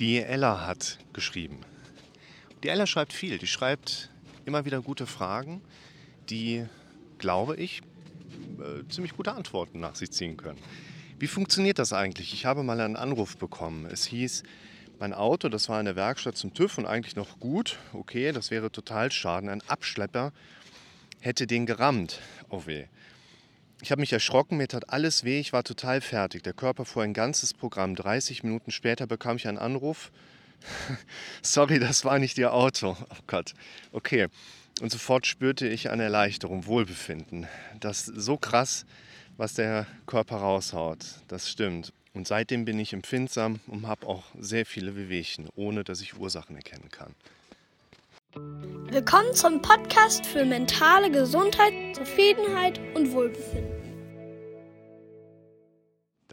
Die Ella hat geschrieben. Die Ella schreibt viel. Die schreibt immer wieder gute Fragen, die, glaube ich, äh, ziemlich gute Antworten nach sich ziehen können. Wie funktioniert das eigentlich? Ich habe mal einen Anruf bekommen. Es hieß, mein Auto, das war in der Werkstatt zum TÜV und eigentlich noch gut. Okay, das wäre total Schaden. Ein Abschlepper hätte den gerammt. Oh weh. Ich habe mich erschrocken, mir tat alles weh, ich war total fertig. Der Körper fuhr ein ganzes Programm. 30 Minuten später bekam ich einen Anruf. Sorry, das war nicht Ihr Auto. Oh Gott. Okay. Und sofort spürte ich eine Erleichterung, Wohlbefinden. Das ist so krass, was der Körper raushaut. Das stimmt. Und seitdem bin ich empfindsam und habe auch sehr viele Wehwehchen, ohne dass ich Ursachen erkennen kann. Willkommen zum Podcast für mentale Gesundheit, Zufriedenheit und Wohlbefinden.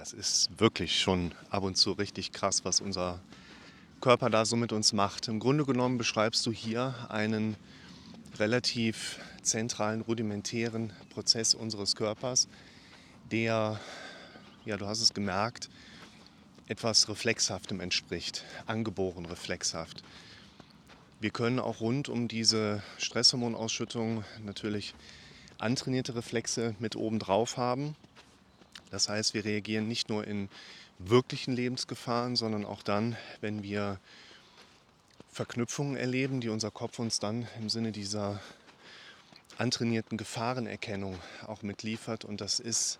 Das ist wirklich schon ab und zu richtig krass, was unser Körper da so mit uns macht. Im Grunde genommen beschreibst du hier einen relativ zentralen, rudimentären Prozess unseres Körpers, der, ja, du hast es gemerkt, etwas Reflexhaftem entspricht, angeboren reflexhaft. Wir können auch rund um diese Stresshormonausschüttung natürlich antrainierte Reflexe mit oben drauf haben. Das heißt, wir reagieren nicht nur in wirklichen Lebensgefahren, sondern auch dann, wenn wir Verknüpfungen erleben, die unser Kopf uns dann im Sinne dieser antrainierten Gefahrenerkennung auch mitliefert. Und das ist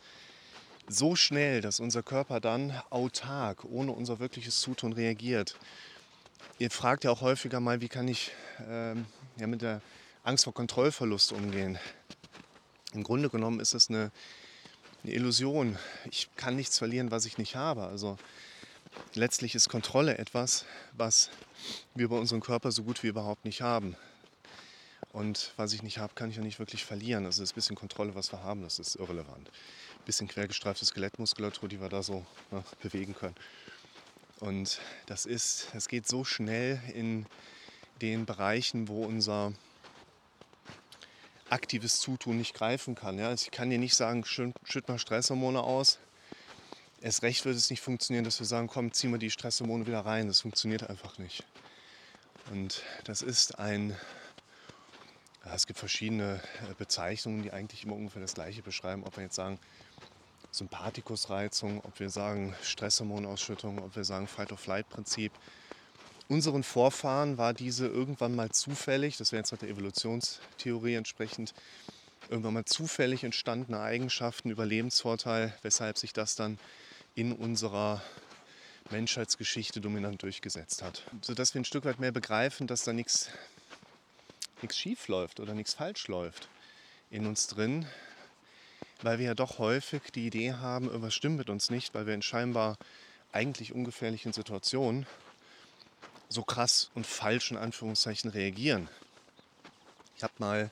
so schnell, dass unser Körper dann autark, ohne unser wirkliches Zutun reagiert. Ihr fragt ja auch häufiger mal, wie kann ich ähm, ja, mit der Angst vor Kontrollverlust umgehen. Im Grunde genommen ist es eine eine Illusion. Ich kann nichts verlieren, was ich nicht habe. Also letztlich ist Kontrolle etwas, was wir bei unserem Körper so gut wie überhaupt nicht haben. Und was ich nicht habe, kann ich auch nicht wirklich verlieren. Also das bisschen Kontrolle, was wir haben, das ist irrelevant. Ein bisschen quergestreifte Skelettmuskulatur, die wir da so ne, bewegen können. Und das ist, es geht so schnell in den Bereichen, wo unser aktives Zutun nicht greifen kann. Ja? Also ich kann dir nicht sagen, schütt mal Stresshormone aus. Erst recht wird es nicht funktionieren, dass wir sagen, komm, zieh mal die Stresshormone wieder rein. Das funktioniert einfach nicht. Und das ist ein, es gibt verschiedene äh, Bezeichnungen, die eigentlich immer ungefähr das Gleiche beschreiben. Ob wir jetzt sagen Sympathikusreizung, ob wir sagen Stresshormonausschüttung, ob wir sagen Fight-of-Flight-Prinzip unseren Vorfahren war diese irgendwann mal zufällig, das wäre jetzt der Evolutionstheorie entsprechend, irgendwann mal zufällig entstandene Eigenschaften, Überlebensvorteil, weshalb sich das dann in unserer Menschheitsgeschichte dominant durchgesetzt hat. Sodass wir ein Stück weit mehr begreifen, dass da nichts schief läuft oder nichts falsch läuft in uns drin, weil wir ja doch häufig die Idee haben, irgendwas stimmt mit uns nicht, weil wir in scheinbar eigentlich ungefährlichen Situationen so krass und falsch in Anführungszeichen reagieren. Ich habe mal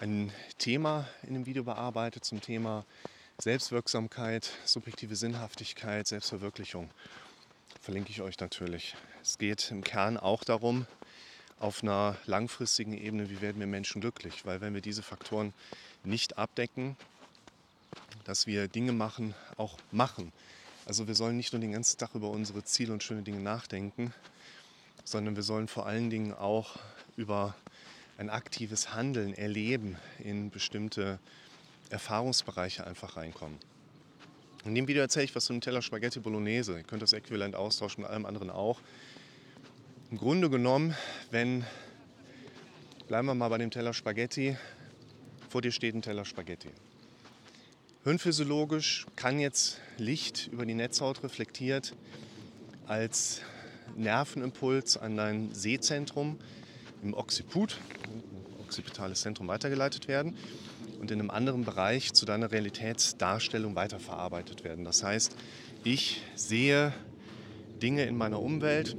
ein Thema in dem Video bearbeitet zum Thema Selbstwirksamkeit, subjektive Sinnhaftigkeit, Selbstverwirklichung. Verlinke ich euch natürlich. Es geht im Kern auch darum, auf einer langfristigen Ebene, wie werden wir Menschen glücklich? Weil wenn wir diese Faktoren nicht abdecken, dass wir Dinge machen, auch machen. Also wir sollen nicht nur den ganzen Tag über unsere Ziele und schöne Dinge nachdenken, sondern wir sollen vor allen Dingen auch über ein aktives Handeln, Erleben in bestimmte Erfahrungsbereiche einfach reinkommen. In dem Video erzähle ich was von Teller Spaghetti Bolognese. Ihr könnt das Äquivalent austauschen mit allem anderen auch. Im Grunde genommen, wenn, bleiben wir mal bei dem Teller Spaghetti, vor dir steht ein Teller Spaghetti. Hirnphysiologisch kann jetzt Licht über die Netzhaut reflektiert als Nervenimpuls an dein Sehzentrum im Occiput, occipitales Zentrum, weitergeleitet werden und in einem anderen Bereich zu deiner Realitätsdarstellung weiterverarbeitet werden. Das heißt, ich sehe Dinge in meiner Umwelt,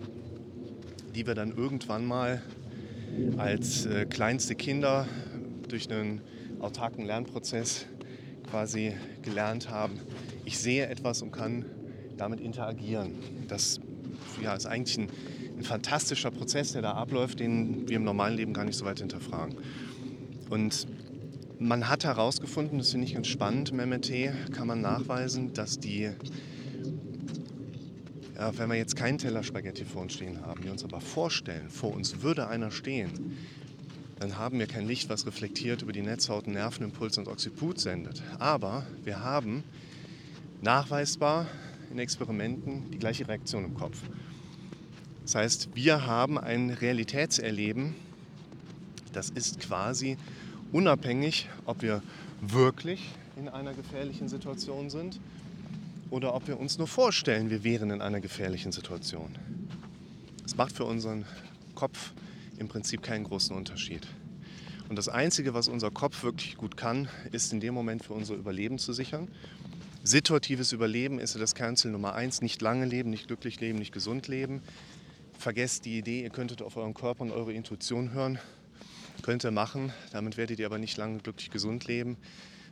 die wir dann irgendwann mal als äh, kleinste Kinder durch einen autarken Lernprozess quasi gelernt haben. Ich sehe etwas und kann damit interagieren. Das ja, ist eigentlich ein, ein fantastischer Prozess, der da abläuft, den wir im normalen Leben gar nicht so weit hinterfragen. Und man hat herausgefunden, das finde ich ganz spannend, im MRT kann man nachweisen, dass die Ja, wenn wir jetzt keinen Teller Spaghetti vor uns stehen haben, wir uns aber vorstellen, vor uns würde einer stehen, dann haben wir kein Licht, was reflektiert über die Netzhaut Nervenimpuls und Occiput sendet. Aber wir haben nachweisbar in Experimenten die gleiche Reaktion im Kopf. Das heißt, wir haben ein Realitätserleben, das ist quasi unabhängig, ob wir wirklich in einer gefährlichen Situation sind oder ob wir uns nur vorstellen, wir wären in einer gefährlichen Situation. Das macht für unseren Kopf im Prinzip keinen großen Unterschied. Und das Einzige, was unser Kopf wirklich gut kann, ist in dem Moment für unser Überleben zu sichern. Situatives Überleben ist das Kernziel Nummer eins. Nicht lange leben, nicht glücklich leben, nicht gesund leben. Vergesst die Idee, ihr könntet auf euren Körper und eure Intuition hören. Könnt ihr machen. Damit werdet ihr aber nicht lange glücklich gesund leben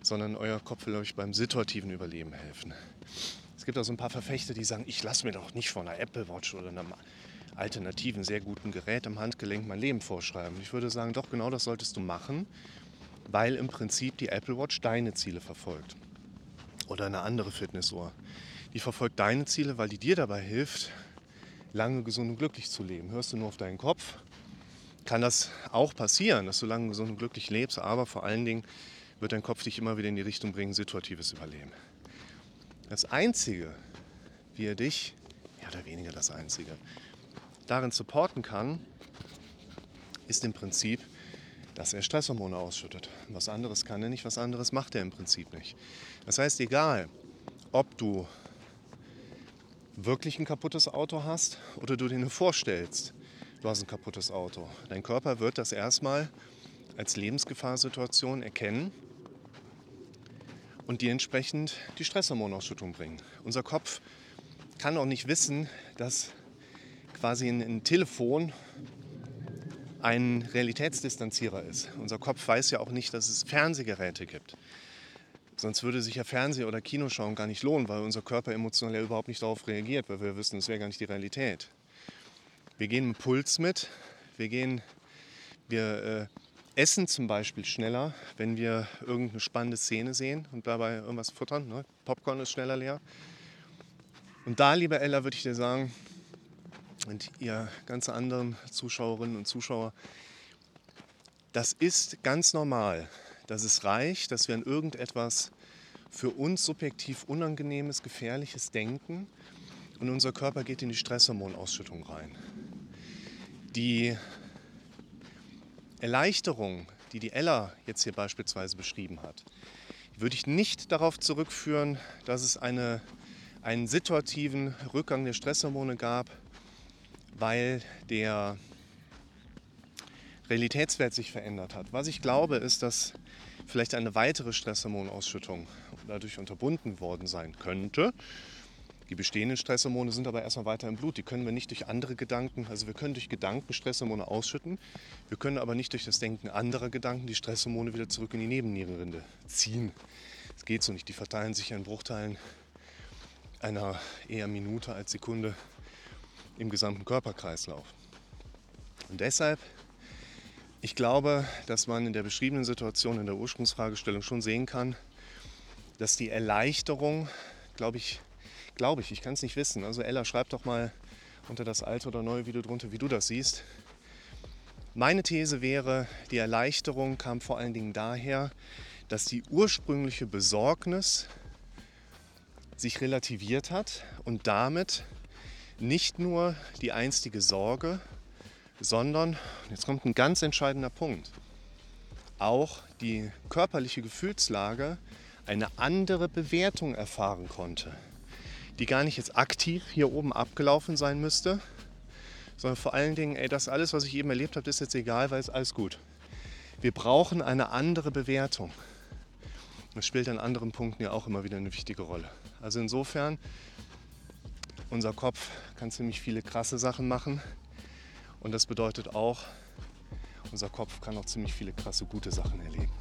sondern euer Kopf will euch beim situativen Überleben helfen. Es gibt auch so ein paar Verfechter, die sagen, ich lasse mir doch nicht von einer Apple Watch oder einem alternativen, sehr guten Gerät im Handgelenk mein Leben vorschreiben. Ich würde sagen, doch genau das solltest du machen, weil im Prinzip die Apple Watch deine Ziele verfolgt. Oder eine andere Fitnessuhr. Die verfolgt deine Ziele, weil die dir dabei hilft, lange gesund und glücklich zu leben. Hörst du nur auf deinen Kopf, kann das auch passieren, dass du lange gesund und glücklich lebst, aber vor allen Dingen wird dein Kopf dich immer wieder in die Richtung bringen, situatives Überleben. Das Einzige, wie er dich, mehr oder weniger das Einzige, darin supporten kann, ist im Prinzip, dass er Stresshormone ausschüttet. Was anderes kann er nicht, was anderes macht er im Prinzip nicht. Das heißt, egal, ob du wirklich ein kaputtes Auto hast oder du dir nur vorstellst, du hast ein kaputtes Auto. Dein Körper wird das erstmal als Lebensgefahrsituation erkennen und die entsprechend die Stresshormonausschüttung bringen. Unser Kopf kann auch nicht wissen, dass quasi ein, ein Telefon ein Realitätsdistanzierer ist. Unser Kopf weiß ja auch nicht, dass es Fernsehgeräte gibt. Sonst würde sich ja Fernseh- oder Kinoschauen gar nicht lohnen, weil unser Körper emotionell überhaupt nicht darauf reagiert, weil wir wissen, es wäre gar nicht die Realität. Wir gehen im Puls mit, wir gehen, wir äh, essen zum Beispiel schneller, wenn wir irgendeine spannende Szene sehen und dabei irgendwas futtern. Ne? Popcorn ist schneller leer. Und da, lieber Ella, würde ich dir sagen, und ihr ganze anderen Zuschauerinnen und Zuschauer, das ist ganz normal. dass es reicht, dass wir an irgendetwas für uns subjektiv Unangenehmes, Gefährliches denken und unser Körper geht in die Stresshormonausschüttung rein. Die Erleichterung, die die Ella jetzt hier beispielsweise beschrieben hat, würde ich nicht darauf zurückführen, dass es eine, einen situativen Rückgang der Stresshormone gab, weil der Realitätswert sich verändert hat. Was ich glaube, ist, dass vielleicht eine weitere Stresshormonausschüttung dadurch unterbunden worden sein könnte. Die bestehenden Stresshormone sind aber erstmal weiter im Blut. Die können wir nicht durch andere Gedanken, also wir können durch Gedanken Stresshormone ausschütten. Wir können aber nicht durch das Denken anderer Gedanken die Stresshormone wieder zurück in die Nebennierenrinde ziehen. Das geht so nicht. Die verteilen sich in Bruchteilen einer eher Minute als Sekunde im gesamten Körperkreislauf. Und deshalb, ich glaube, dass man in der beschriebenen Situation, in der Ursprungsfragestellung schon sehen kann, dass die Erleichterung, glaube ich, Glaube ich, ich kann es nicht wissen. Also Ella, schreib doch mal unter das alte oder neue Video drunter, wie du das siehst. Meine These wäre, die Erleichterung kam vor allen Dingen daher, dass die ursprüngliche Besorgnis sich relativiert hat und damit nicht nur die einstige Sorge, sondern, jetzt kommt ein ganz entscheidender Punkt, auch die körperliche Gefühlslage eine andere Bewertung erfahren konnte die gar nicht jetzt aktiv hier oben abgelaufen sein müsste, sondern vor allen Dingen, ey, das alles, was ich eben erlebt habe, ist jetzt egal, weil es alles gut. Wir brauchen eine andere Bewertung. Das spielt an anderen Punkten ja auch immer wieder eine wichtige Rolle. Also insofern, unser Kopf kann ziemlich viele krasse Sachen machen. Und das bedeutet auch, unser Kopf kann auch ziemlich viele krasse gute Sachen erleben.